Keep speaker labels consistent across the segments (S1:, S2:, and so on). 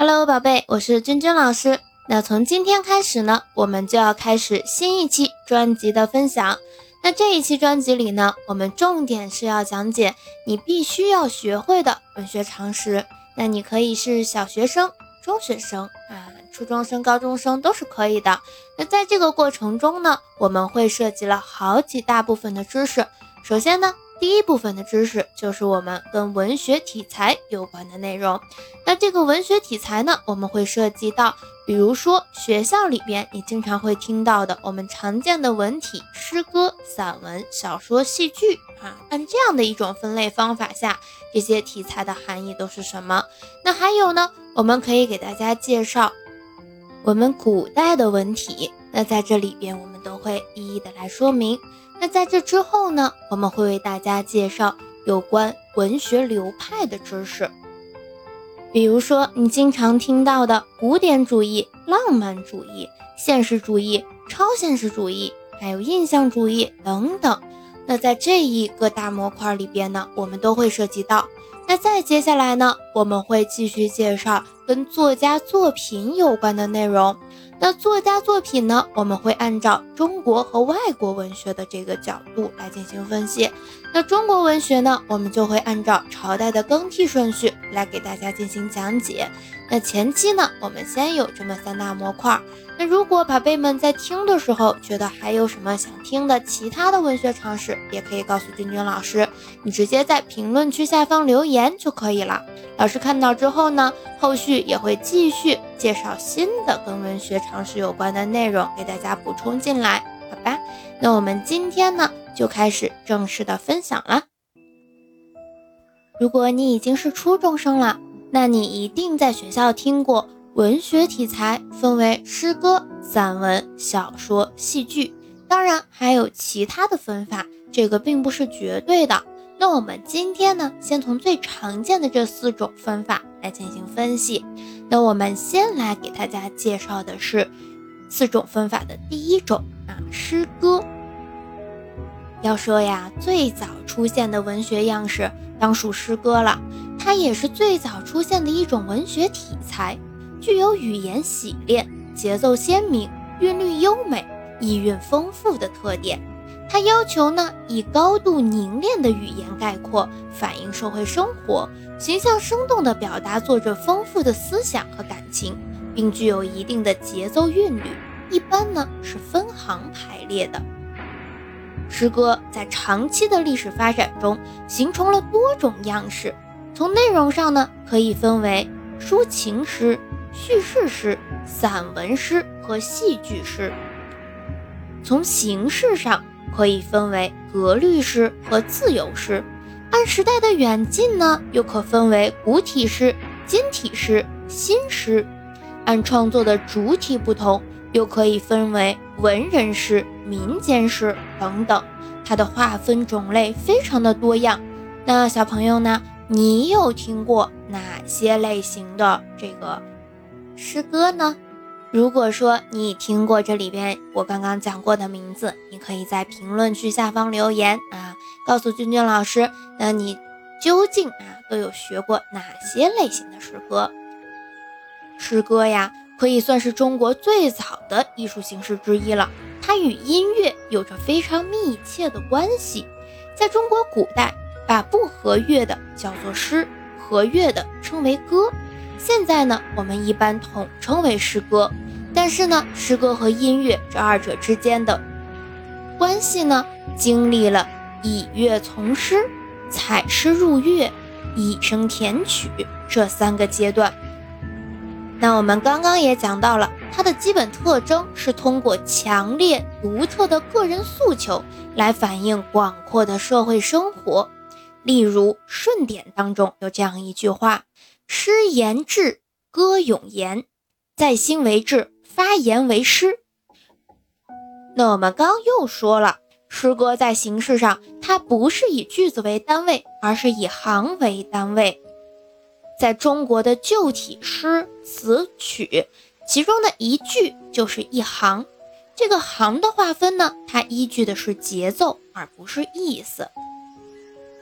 S1: Hello，宝贝，我是君君老师。那从今天开始呢，我们就要开始新一期专辑的分享。那这一期专辑里呢，我们重点是要讲解你必须要学会的文学常识。那你可以是小学生、中学生啊，初中生、高中生都是可以的。那在这个过程中呢，我们会涉及了好几大部分的知识。首先呢，第一部分的知识就是我们跟文学题材有关的内容。那这个文学题材呢，我们会涉及到，比如说学校里边你经常会听到的我们常见的文体，诗歌、散文、小说、戏剧啊。按这样的一种分类方法下，这些题材的含义都是什么？那还有呢，我们可以给大家介绍我们古代的文体。那在这里边，我们都会一一的来说明。那在这之后呢，我们会为大家介绍有关文学流派的知识，比如说你经常听到的古典主义、浪漫主义、现实主义、超现实主义，还有印象主义等等。那在这一个大模块里边呢，我们都会涉及到。那再接下来呢，我们会继续介绍跟作家作品有关的内容。那作家作品呢？我们会按照中国和外国文学的这个角度来进行分析。那中国文学呢？我们就会按照朝代的更替顺序来给大家进行讲解。那前期呢，我们先有这么三大模块。那如果宝贝们在听的时候觉得还有什么想听的其他的文学常识，也可以告诉君君老师，你直接在评论区下方留言就可以了。老师看到之后呢，后续也会继续介绍新的跟文学常识有关的内容给大家补充进来，好吧？那我们今天呢就开始正式的分享了。如果你已经是初中生了，那你一定在学校听过。文学题材分为诗歌、散文、小说、戏剧，当然还有其他的分法，这个并不是绝对的。那我们今天呢，先从最常见的这四种分法来进行分析。那我们先来给大家介绍的是四种分法的第一种啊，诗歌。要说呀，最早出现的文学样式当属诗歌了，它也是最早出现的一种文学题材。具有语言洗练、节奏鲜明、韵律优美、意蕴丰富的特点。它要求呢以高度凝练的语言概括反映社会生活，形象生动地表达作者丰富的思想和感情，并具有一定的节奏韵律。一般呢是分行排列的。诗歌在长期的历史发展中形成了多种样式。从内容上呢，可以分为抒情诗。叙事诗、散文诗和戏剧诗，从形式上可以分为格律诗和自由诗；按时代的远近呢，又可分为古体诗、今体诗、新诗；按创作的主体不同，又可以分为文人诗、民间诗等等。它的划分种类非常的多样。那小朋友呢，你有听过哪些类型的这个？诗歌呢？如果说你听过这里边我刚刚讲过的名字，你可以在评论区下方留言啊，告诉君君老师，那你究竟啊都有学过哪些类型的诗歌？诗歌呀，可以算是中国最早的艺术形式之一了，它与音乐有着非常密切的关系。在中国古代，把不合乐的叫做诗，合乐的称为歌。现在呢，我们一般统称为诗歌，但是呢，诗歌和音乐这二者之间的关系呢，经历了以乐从诗、采诗入乐、以声填曲这三个阶段。那我们刚刚也讲到了，它的基本特征是通过强烈独特的个人诉求来反映广阔的社会生活。例如《顺典》当中有这样一句话。诗言志，歌咏言，在心为志，发言为诗。那我们刚又说了，诗歌在形式上，它不是以句子为单位，而是以行为单位。在中国的旧体诗词曲，其中的一句就是一行。这个行的划分呢，它依据的是节奏，而不是意思。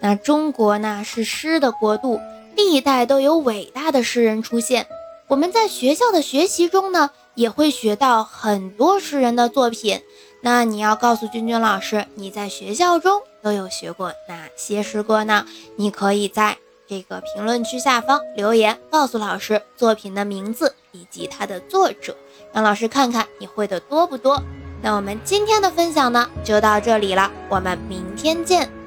S1: 那中国呢，是诗的国度。历代都有伟大的诗人出现，我们在学校的学习中呢，也会学到很多诗人的作品。那你要告诉君君老师，你在学校中都有学过哪些诗歌呢？你可以在这个评论区下方留言，告诉老师作品的名字以及它的作者，让老师看看你会的多不多。那我们今天的分享呢，就到这里了，我们明天见。